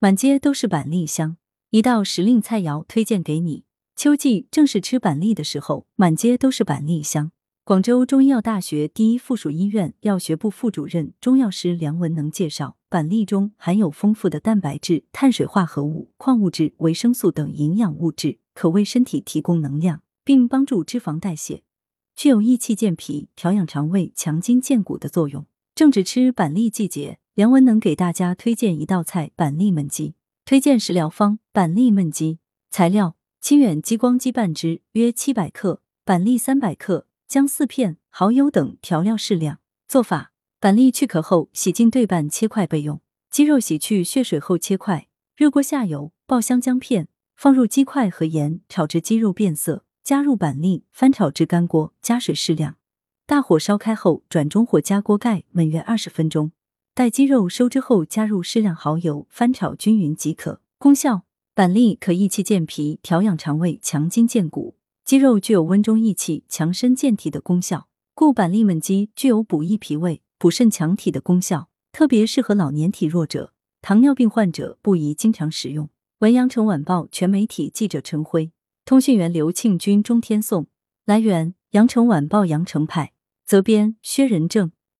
满街都是板栗香，一道时令菜肴推荐给你。秋季正是吃板栗的时候，满街都是板栗香。广州中医药大学第一附属医院药学部副主任、中药师梁文能介绍，板栗中含有丰富的蛋白质、碳水化合物、矿物质、维生素等营养物质，可为身体提供能量，并帮助脂肪代谢，具有益气健脾、调养肠胃、强筋健骨的作用。正值吃板栗季节，梁文能给大家推荐一道菜——板栗焖鸡。推荐食疗方：板栗焖鸡。材料：清远鸡光鸡半只，约七百克；板栗三百克。姜四片、蚝油等调料适量。做法：板栗去壳后洗净对半切块备用。鸡肉洗去血水后切块。热锅下油，爆香姜片，放入鸡块和盐，炒至鸡肉变色，加入板栗，翻炒至干锅，加水适量。大火烧开后，转中火加锅盖焖约二十分钟。待鸡肉收汁后，加入适量蚝油，翻炒均匀即可。功效：板栗可益气健脾、调养肠胃、强筋健骨。鸡肉具有温中益气、强身健体的功效，故板栗焖鸡具有补益脾胃、补肾强体的功效，特别适合老年体弱者、糖尿病患者不宜经常食用。文阳城晚报全媒体记者陈辉，通讯员刘庆军、钟天颂。来源：阳城晚报阳城派，责编：薛仁正。